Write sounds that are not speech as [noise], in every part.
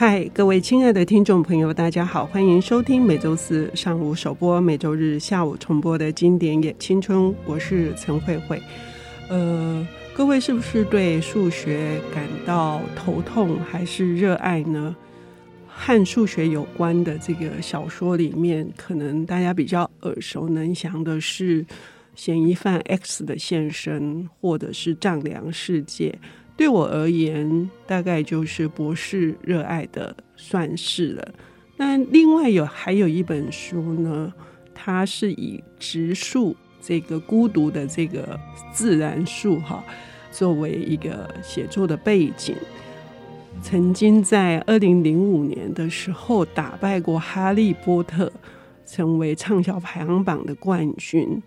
嗨，各位亲爱的听众朋友，大家好，欢迎收听每周四上午首播、每周日下午重播的经典也青春。我是陈慧慧。呃，各位是不是对数学感到头痛还是热爱呢？和数学有关的这个小说里面，可能大家比较耳熟能详的是嫌疑犯 X 的现身，或者是丈量世界。对我而言，大概就是博士热爱的算式了。那另外有还有一本书呢，它是以植树这个孤独的这个自然树哈，作为一个写作的背景，曾经在二零零五年的时候打败过《哈利波特》，成为畅销排行榜的冠军。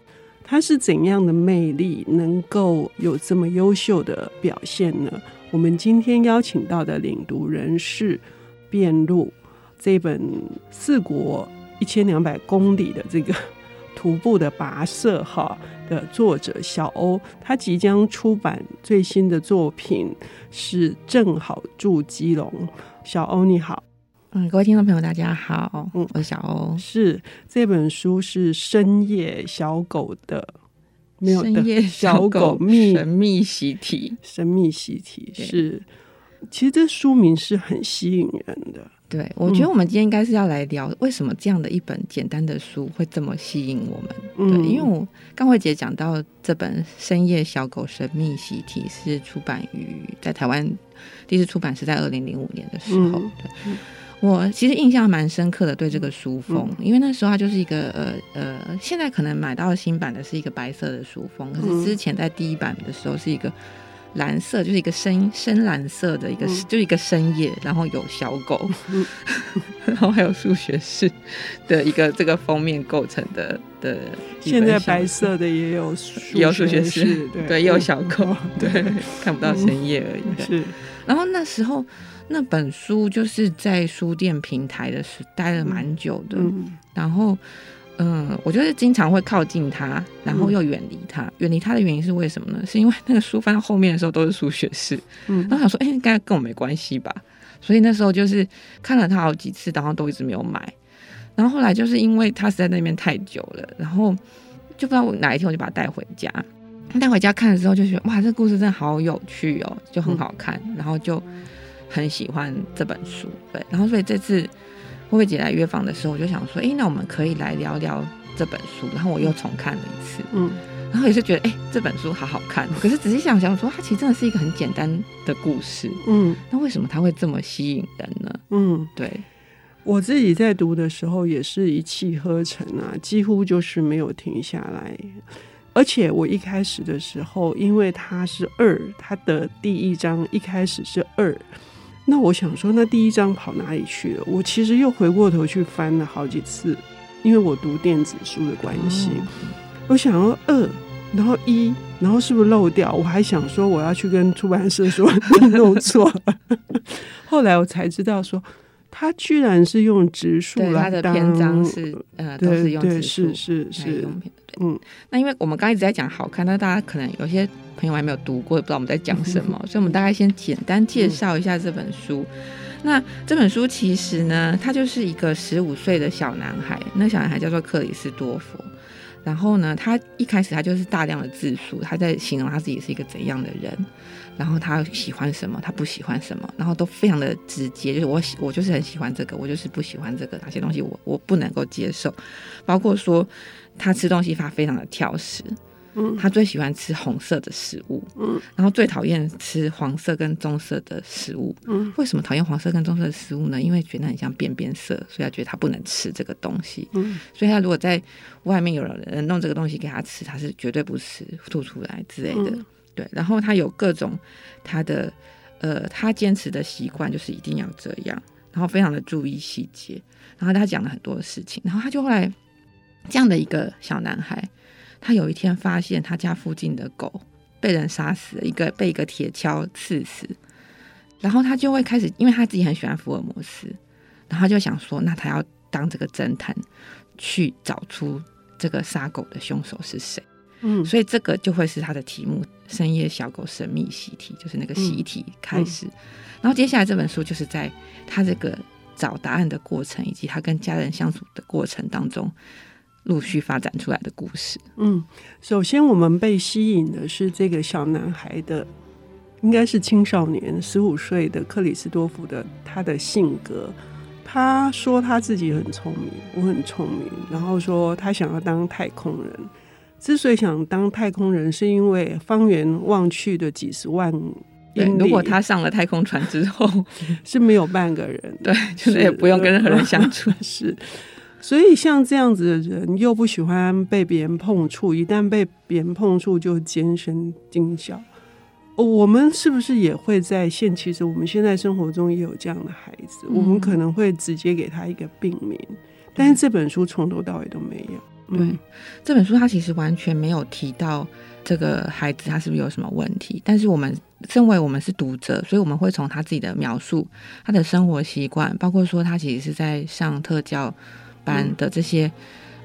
他是怎样的魅力，能够有这么优秀的表现呢？我们今天邀请到的领读人是《遍路》这本四国一千两百公里的这个徒步的跋涉哈的作者小欧，他即将出版最新的作品是《正好住基隆》。小欧你好。嗯，各位听众朋友，大家好，嗯，我是小欧。是这本书是深夜小狗的，没有的深夜小狗秘神秘习题，神秘习题是。其实这书名是很吸引人的。对，我觉得我们今天应该是要来聊为什么这样的一本简单的书会这么吸引我们。嗯、对，因为我刚慧姐讲到这本深夜小狗神秘习题是出版于在台湾第一次出版是在二零零五年的时候，嗯、对。嗯我其实印象蛮深刻的，对这个书封，嗯、因为那时候它就是一个呃呃，现在可能买到新版的是一个白色的书封，可是之前在第一版的时候是一个蓝色，就是一个深深蓝色的一个，嗯、就一个深夜，然后有小狗，嗯、[laughs] 然后还有数学式的一个这个封面构成的的。现在白色的也有也有数学式，对，也有小狗，[laughs] 对，看不到深夜而已。嗯、是，然后那时候。那本书就是在书店平台的时待了蛮久的，嗯、然后，嗯，我就是经常会靠近它，然后又远离它。远离它的原因是为什么呢？是因为那个书翻到后面的时候都是数学式，嗯，然后想说，哎、欸，应该跟我没关系吧？所以那时候就是看了它好几次，然后都一直没有买。然后后来就是因为它实在那边太久了，然后就不知道我哪一天我就把它带回家。带回家看的时候就觉得，哇，这故事真的好有趣哦，就很好看，嗯、然后就。很喜欢这本书，对，然后所以这次慧慧姐来约访的时候，我就想说，哎，那我们可以来聊聊这本书。然后我又重看了一次，嗯，然后也是觉得，哎，这本书好好看。可是仔细想想，说它其实真的是一个很简单的故事，嗯，那为什么它会这么吸引人呢？嗯，对，我自己在读的时候也是一气呵成啊，几乎就是没有停下来。而且我一开始的时候，因为它是二，它的第一章一开始是二。那我想说，那第一章跑哪里去了？我其实又回过头去翻了好几次，因为我读电子书的关系。嗯、我想要二，然后一，然后是不是漏掉？我还想说我要去跟出版社说你 [laughs] 弄错了。[laughs] 后来我才知道说。他居然是用直树来当，他的篇章是呃都是用直树，是是是，嗯，那因为我们刚一直在讲好看，那大家可能有些朋友还没有读过，也不知道我们在讲什么，[laughs] 所以我们大概先简单介绍一下这本书。嗯、那这本书其实呢，他就是一个十五岁的小男孩，那小男孩叫做克里斯多弗。然后呢，他一开始他就是大量的自述，他在形容他自己是一个怎样的人，然后他喜欢什么，他不喜欢什么，然后都非常的直接，就是我喜我就是很喜欢这个，我就是不喜欢这个，哪些东西我我不能够接受，包括说他吃东西他非常的挑食。嗯，他最喜欢吃红色的食物，嗯，然后最讨厌吃黄色跟棕色的食物，嗯，为什么讨厌黄色跟棕色的食物呢？因为觉得很像便便色，所以他觉得他不能吃这个东西，嗯，所以他如果在外面有人弄这个东西给他吃，他是绝对不吃，吐出来之类的，嗯、对。然后他有各种他的呃，他坚持的习惯就是一定要这样，然后非常的注意细节，然后他讲了很多的事情，然后他就后来这样的一个小男孩。他有一天发现他家附近的狗被人杀死了，一个被一个铁锹刺死，然后他就会开始，因为他自己很喜欢福尔摩斯，然后他就想说，那他要当这个侦探，去找出这个杀狗的凶手是谁。嗯，所以这个就会是他的题目——深夜小狗神秘习题，就是那个习题开始。嗯嗯、然后接下来这本书就是在他这个找答案的过程，以及他跟家人相处的过程当中，陆续发展出来的故事。嗯，首先我们被吸引的是这个小男孩的，应该是青少年，十五岁的克里斯多夫的他的性格。他说他自己很聪明，我很聪明，然后说他想要当太空人。之所以想当太空人，是因为方圆望去的几十万英，如果他上了太空船之后 [laughs] 是没有半个人，对，就是也不用跟任何人相处。[laughs] 是，所以像这样子的人，又不喜欢被别人碰触，一旦被别人碰触，就尖声惊叫。我们是不是也会在现？其实我们现在生活中也有这样的孩子，嗯、我们可能会直接给他一个病名，但是这本书从头到尾都没有。对，嗯、这本书它其实完全没有提到这个孩子他是不是有什么问题，但是我们身为我们是读者，所以我们会从他自己的描述、他的生活习惯，包括说他其实是在上特教班的这些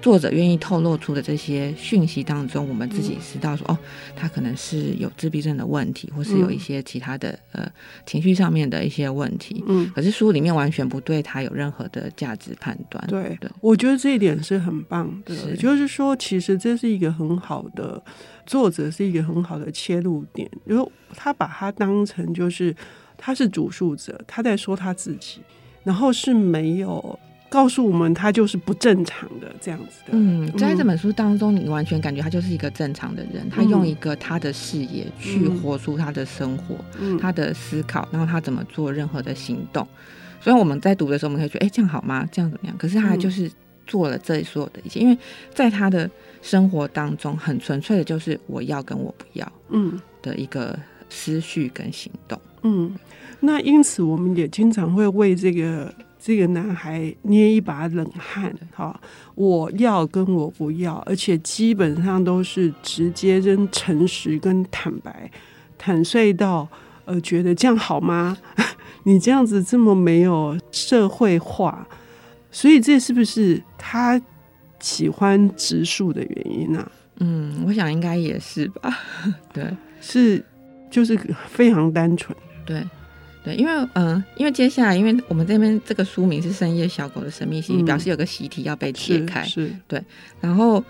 作者愿意透露出的这些讯息当中，我们自己知道说，哦，他可能是有自闭症的问题，或是有一些其他的呃情绪上面的一些问题。嗯，可是书里面完全不对他有任何的价值判断。对，对，我觉得这一点是很棒的，是就是说，其实这是一个很好的作者，是一个很好的切入点，因为他把他当成就是他是主述者，他在说他自己，然后是没有。告诉我们，他就是不正常的这样子的。嗯，在这本书当中，你完全感觉他就是一个正常的人。嗯、他用一个他的视野去活出他的生活，嗯、他的思考，然后他怎么做任何的行动。所以我们在读的时候，我们可以觉得，哎、欸，这样好吗？这样怎么样？可是他就是做了这所有的一切，因为在他的生活当中，很纯粹的就是我要跟我不要，嗯的一个思绪跟行动。嗯，那因此我们也经常会为这个。这个男孩捏一把冷汗，哈，我要跟我不要，而且基本上都是直接跟诚实跟坦白，坦率到呃，觉得这样好吗？[laughs] 你这样子这么没有社会化，所以这是不是他喜欢植树的原因呢？啊？嗯，我想应该也是吧。[laughs] 对，是就是非常单纯，对。对，因为嗯、呃，因为接下来，因为我们这边这个书名是《深夜小狗的神秘习题》，嗯，表示有个习题要被解开。是，是对。然后，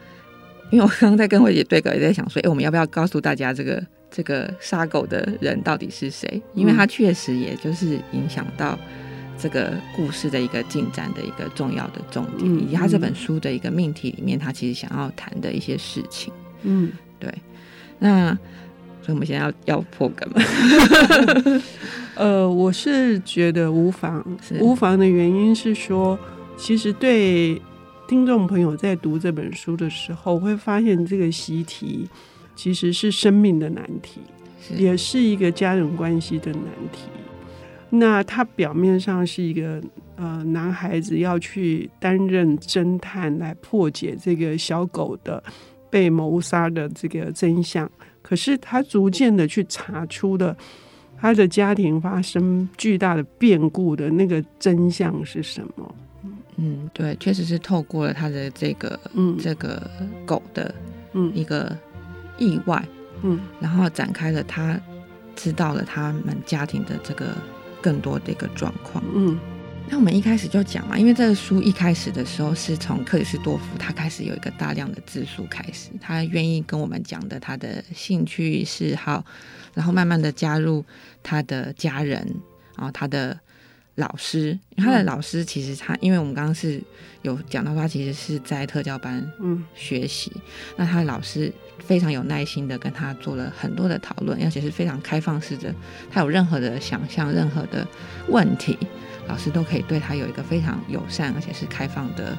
因为我刚刚在跟慧姐对稿，也在想说，哎，我们要不要告诉大家这个这个杀狗的人到底是谁？因为他确实也就是影响到这个故事的一个进展的一个重要的重点，嗯、以及他这本书的一个命题里面，他其实想要谈的一些事情。嗯，对。那所以我们现在要要破梗吗？[laughs] 呃，我是觉得无妨，无妨的原因是说，其实对听众朋友在读这本书的时候，会发现这个习题其实是生命的难题，是也是一个家人关系的难题。那他表面上是一个呃男孩子要去担任侦探来破解这个小狗的被谋杀的这个真相，可是他逐渐的去查出的。他的家庭发生巨大的变故的那个真相是什么？嗯，对，确实是透过了他的这个，嗯，这个狗的，嗯，一个意外，嗯，然后展开了他知道了他们家庭的这个更多的一个状况，嗯。那我们一开始就讲嘛，因为这个书一开始的时候是从克里斯多夫他开始有一个大量的自述开始，他愿意跟我们讲的他的兴趣嗜好，然后慢慢的加入他的家人，然后他的老师，他的老师其实他，因为我们刚刚是有讲到他其实是在特教班嗯学习，嗯、那他的老师非常有耐心的跟他做了很多的讨论，而且是非常开放式的，他有任何的想象，任何的问题。老师都可以对他有一个非常友善，而且是开放的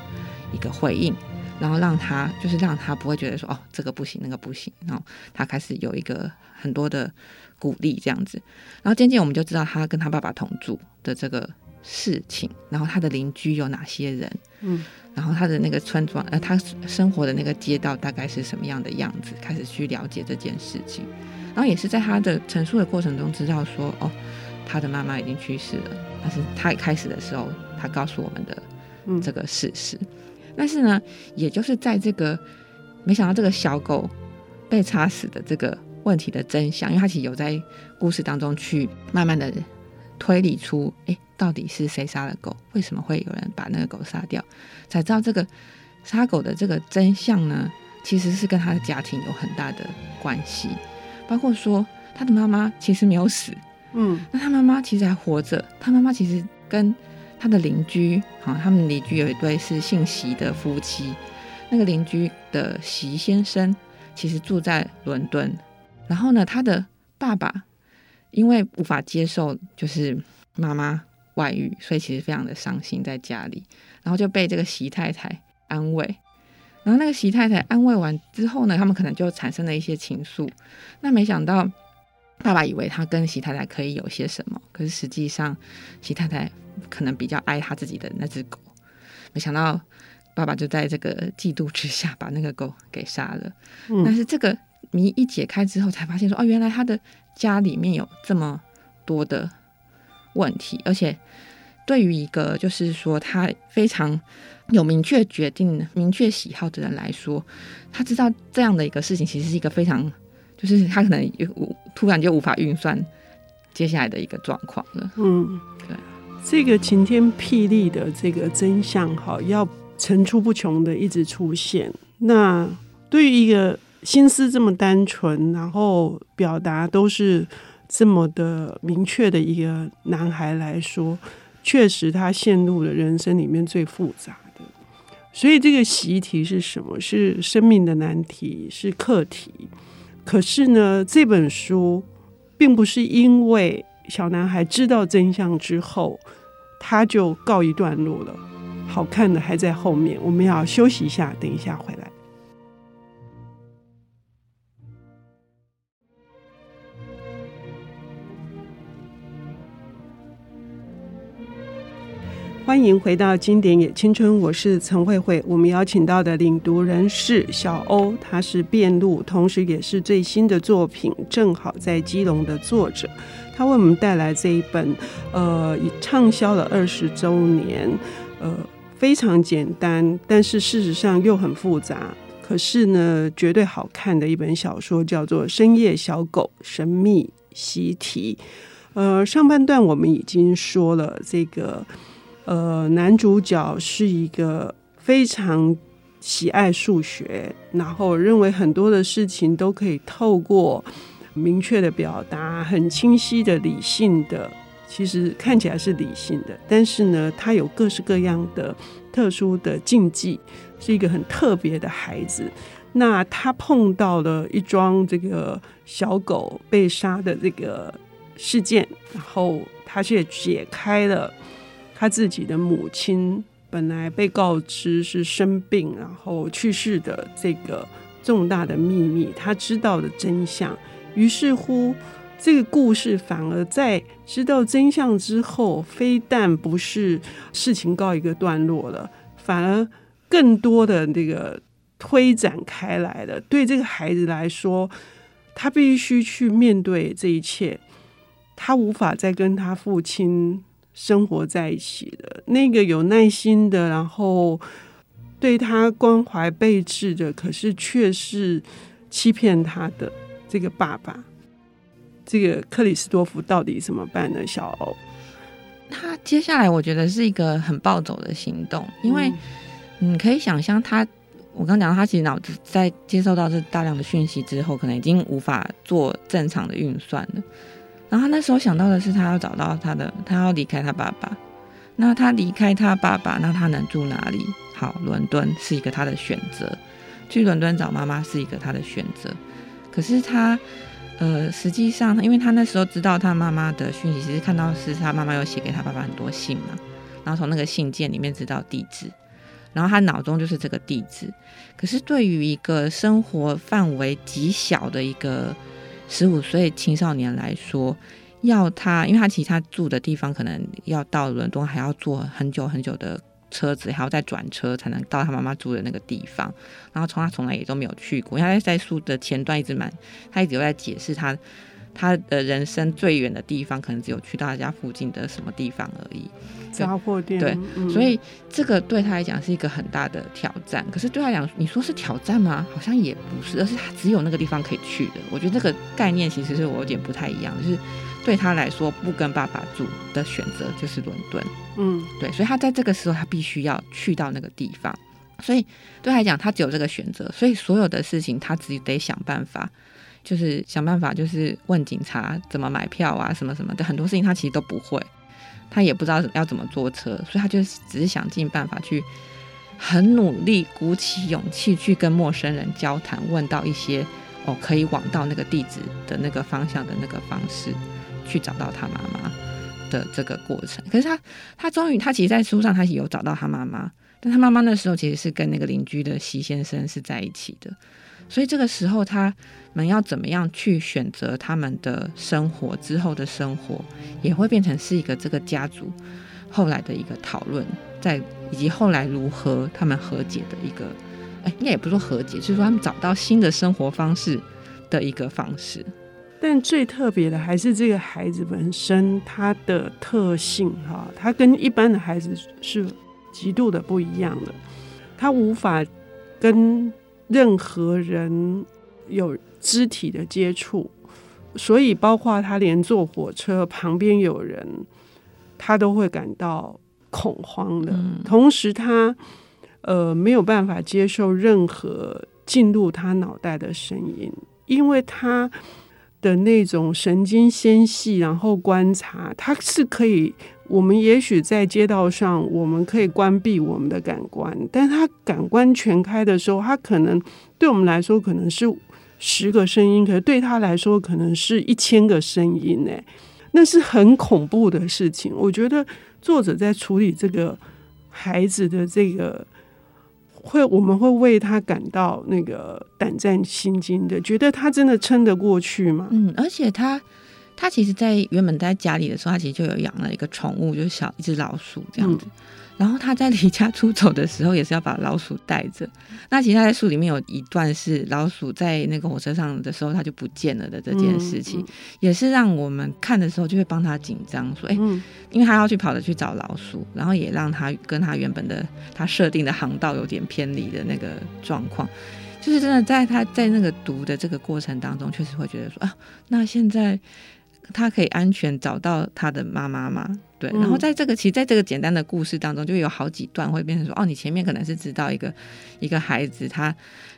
一个回应，然后让他就是让他不会觉得说哦，这个不行，那个不行，然后他开始有一个很多的鼓励这样子，然后渐渐我们就知道他跟他爸爸同住的这个事情，然后他的邻居有哪些人，嗯，然后他的那个村庄呃，他生活的那个街道大概是什么样的样子，开始去了解这件事情，然后也是在他的陈述的过程中知道说哦。他的妈妈已经去世了，但是他一开始的时候，他告诉我们的这个事实。嗯、但是呢，也就是在这个没想到这个小狗被插死的这个问题的真相，因为他其实有在故事当中去慢慢的推理出，哎，到底是谁杀了狗？为什么会有人把那个狗杀掉？才知道这个杀狗的这个真相呢，其实是跟他的家庭有很大的关系，包括说他的妈妈其实没有死，嗯，那他妈妈其实还活着，他妈妈其实跟他的邻居，哈，他们邻居有一对是姓席的夫妻，那个邻居的席先生其实住在伦敦，然后呢，他的爸爸因为无法接受就是妈妈外遇，所以其实非常的伤心在家里，然后就被这个席太太安慰，然后那个席太太安慰完之后呢，他们可能就产生了一些情愫，那没想到爸爸以为他跟席太太可以有些什么，可是实际上席太太。可能比较爱他自己的那只狗，没想到爸爸就在这个嫉妒之下把那个狗给杀了。嗯、但是这个谜一解开之后，才发现说哦，原来他的家里面有这么多的问题，而且对于一个就是说他非常有明确决定、明确喜好的人来说，他知道这样的一个事情其实是一个非常，就是他可能突然就无法运算接下来的一个状况了。嗯。对这个晴天霹雳的这个真相，哈，要层出不穷的一直出现。那对于一个心思这么单纯，然后表达都是这么的明确的一个男孩来说，确实他陷入了人生里面最复杂的。所以这个习题是什么？是生命的难题，是课题。可是呢，这本书并不是因为。小男孩知道真相之后，他就告一段落了。好看的还在后面，我们要休息一下，等一下回来。欢迎回到经典也青春，我是陈慧慧。我们邀请到的领读人是小欧，他是辩路，同时也是最新的作品《正好在基隆》的作者。他为我们带来这一本，呃，已畅销了二十周年，呃，非常简单，但是事实上又很复杂，可是呢，绝对好看的一本小说，叫做《深夜小狗神秘习题》。呃，上半段我们已经说了，这个呃，男主角是一个非常喜爱数学，然后认为很多的事情都可以透过。明确的表达，很清晰的、理性的，其实看起来是理性的，但是呢，他有各式各样的特殊的禁忌，是一个很特别的孩子。那他碰到了一桩这个小狗被杀的这个事件，然后他却解开了他自己的母亲本来被告知是生病然后去世的这个重大的秘密，他知道的真相。于是乎，这个故事反而在知道真相之后，非但不是事情告一个段落了，反而更多的那个推展开来了。对这个孩子来说，他必须去面对这一切，他无法再跟他父亲生活在一起的。那个有耐心的，然后对他关怀备至的，可是却是欺骗他的。这个爸爸，这个克里斯多夫到底怎么办呢？小欧，他接下来我觉得是一个很暴走的行动，因为你可以想象他，我刚讲到他其实脑子在接受到这大量的讯息之后，可能已经无法做正常的运算了。然后他那时候想到的是，他要找到他的，他要离开他爸爸。那他离开他爸爸，那他能住哪里？好，伦敦是一个他的选择，去伦敦找妈妈是一个他的选择。可是他，呃，实际上，因为他那时候知道他妈妈的讯息，其实看到是他妈妈有写给他爸爸很多信嘛，然后从那个信件里面知道地址，然后他脑中就是这个地址。可是对于一个生活范围极小的一个十五岁青少年来说，要他，因为他其实他住的地方可能要到伦敦还要坐很久很久的。车子还要再转车才能到他妈妈住的那个地方，然后从他从来也都没有去过，因为他在书的前段一直蛮，他一直都在解释他他的人生最远的地方，可能只有去到他家附近的什么地方而已。杂货店。对，嗯、所以这个对他来讲是一个很大的挑战。可是对他来讲，你说是挑战吗？好像也不是，而是他只有那个地方可以去的。我觉得这个概念其实是我有点不太一样，就是对他来说，不跟爸爸住的选择就是伦敦。嗯，对，所以他在这个时候，他必须要去到那个地方。所以对他来讲，他只有这个选择。所以所有的事情，他自己得想办法。就是想办法，就是问警察怎么买票啊，什么什么的，很多事情他其实都不会，他也不知道要怎么坐车，所以他就只是想尽办法去很努力，鼓起勇气去跟陌生人交谈，问到一些哦可以往到那个地址的那个方向的那个方式，去找到他妈妈的这个过程。可是他他终于他其实，在书上他有找到他妈妈，但他妈妈那时候其实是跟那个邻居的席先生是在一起的。所以这个时候，他们要怎么样去选择他们的生活之后的生活，也会变成是一个这个家族后来的一个讨论，在以及后来如何他们和解的一个，哎，应该也不说和解，就是说他们找到新的生活方式的一个方式。但最特别的还是这个孩子本身他的特性哈，他跟一般的孩子是极度的不一样的，他无法跟。任何人有肢体的接触，所以包括他连坐火车旁边有人，他都会感到恐慌的。嗯、同时他，他呃没有办法接受任何进入他脑袋的声音，因为他的那种神经纤细，然后观察，他是可以。我们也许在街道上，我们可以关闭我们的感官，但他感官全开的时候，他可能对我们来说可能是十个声音，可是对他来说可能是一千个声音呢，那是很恐怖的事情。我觉得作者在处理这个孩子的这个，会我们会为他感到那个胆战心惊的，觉得他真的撑得过去吗？嗯，而且他。他其实，在原本在家里的时候，他其实就有养了一个宠物，就是小一只老鼠这样子。嗯、然后他在离家出走的时候，也是要把老鼠带着。[laughs] 那其实他在书里面有一段是老鼠在那个火车上的时候，他就不见了的这件事情，嗯嗯、也是让我们看的时候就会帮他紧张，说：“哎、嗯，因为他要去跑着去找老鼠，然后也让他跟他原本的他设定的航道有点偏离的那个状况。”就是真的在他在那个读的这个过程当中，确实会觉得说：“啊，那现在。”他可以安全找到他的妈妈吗？对，然后在这个其实在这个简单的故事当中，就有好几段会变成说，哦，你前面可能是知道一个一个孩子，他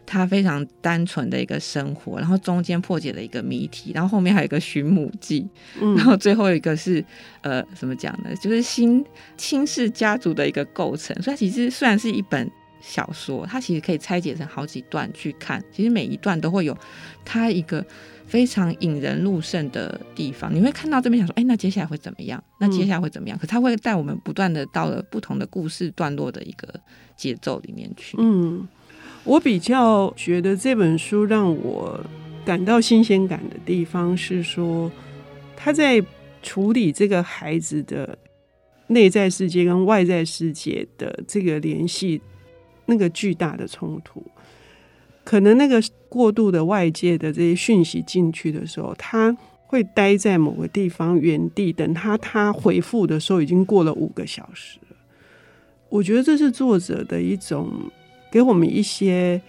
他非常单纯的一个生活，然后中间破解了一个谜题，然后后面还有一个寻母记，嗯、然后最后一个是呃，怎么讲呢？就是新亲氏家族的一个构成。所以其实虽然是一本小说，它其实可以拆解成好几段去看，其实每一段都会有它一个。非常引人入胜的地方，你会看到这边想说，哎，那接下来会怎么样？那接下来会怎么样？嗯、可他会带我们不断的到了不同的故事段落的一个节奏里面去。嗯，我比较觉得这本书让我感到新鲜感的地方是说，他在处理这个孩子的内在世界跟外在世界的这个联系，那个巨大的冲突。可能那个过度的外界的这些讯息进去的时候，他会待在某个地方原地，等他他回复的时候，已经过了五个小时了。我觉得这是作者的一种给我们一些，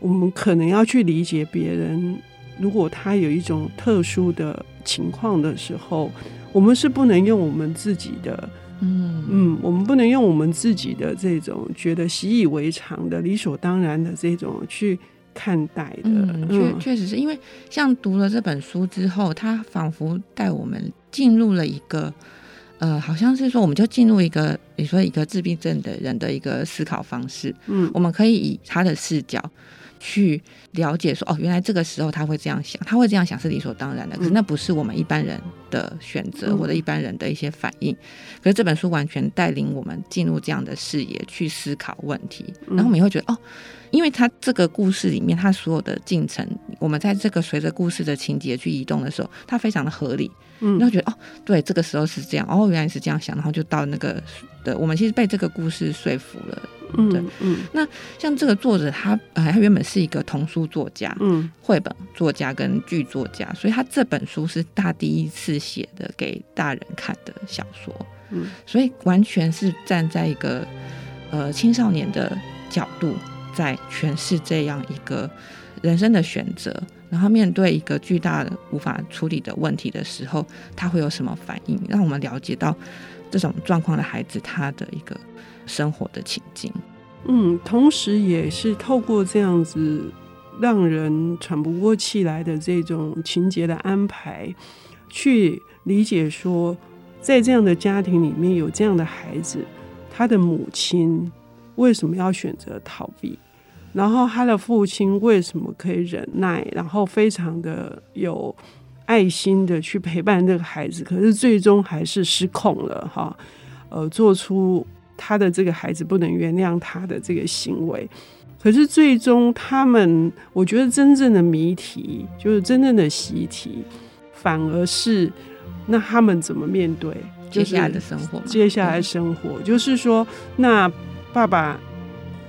我们可能要去理解别人。如果他有一种特殊的情况的时候，我们是不能用我们自己的，嗯嗯，我们不能用我们自己的这种觉得习以为常的、理所当然的这种去。看待的，嗯，确确实是因为像读了这本书之后，他仿佛带我们进入了一个，呃，好像是说我们就进入一个，你说一个自闭症的人的一个思考方式，嗯，我们可以以他的视角去了解说，哦，原来这个时候他会这样想，他会这样想是理所当然的，可是那不是我们一般人的选择或者一般人的一些反应，可是这本书完全带领我们进入这样的视野去思考问题，然后我们也会觉得，哦。因为他这个故事里面，他所有的进程，我们在这个随着故事的情节去移动的时候，它非常的合理。嗯，然后觉得哦，对，这个时候是这样，哦，原来是这样想，然后就到那个的，我们其实被这个故事说服了。嗯，对，嗯。那像这个作者他，他他原本是一个童书作家，嗯，绘本作家跟剧作家，所以他这本书是他第一次写的给大人看的小说，嗯，所以完全是站在一个呃青少年的角度在诠释这样一个人生的选择。然后面对一个巨大的无法处理的问题的时候，他会有什么反应？让我们了解到这种状况的孩子他的一个生活的情境。嗯，同时也是透过这样子让人喘不过气来的这种情节的安排，去理解说，在这样的家庭里面有这样的孩子，他的母亲为什么要选择逃避？然后他的父亲为什么可以忍耐，然后非常的有爱心的去陪伴这个孩子，可是最终还是失控了哈，呃，做出他的这个孩子不能原谅他的这个行为。可是最终他们，我觉得真正的谜题就是真正的习题，反而是那他们怎么面对接下来的生活？接下来生活就是说，那爸爸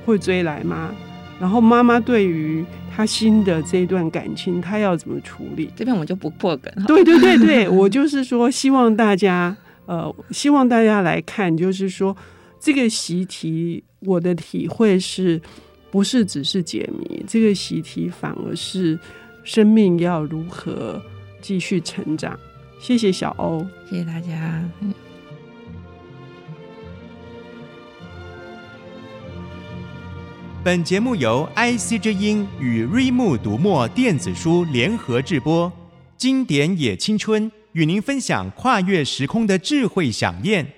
会追来吗？然后妈妈对于他新的这一段感情，他要怎么处理？这边我们就不破梗。对对对对，我就是说，希望大家呃，希望大家来看，就是说这个习题，我的体会是不是只是解谜？这个习题反而是生命要如何继续成长。谢谢小欧，谢谢大家。本节目由 IC 之音与瑞木读墨电子书联合制播，经典也青春与您分享跨越时空的智慧饗宴。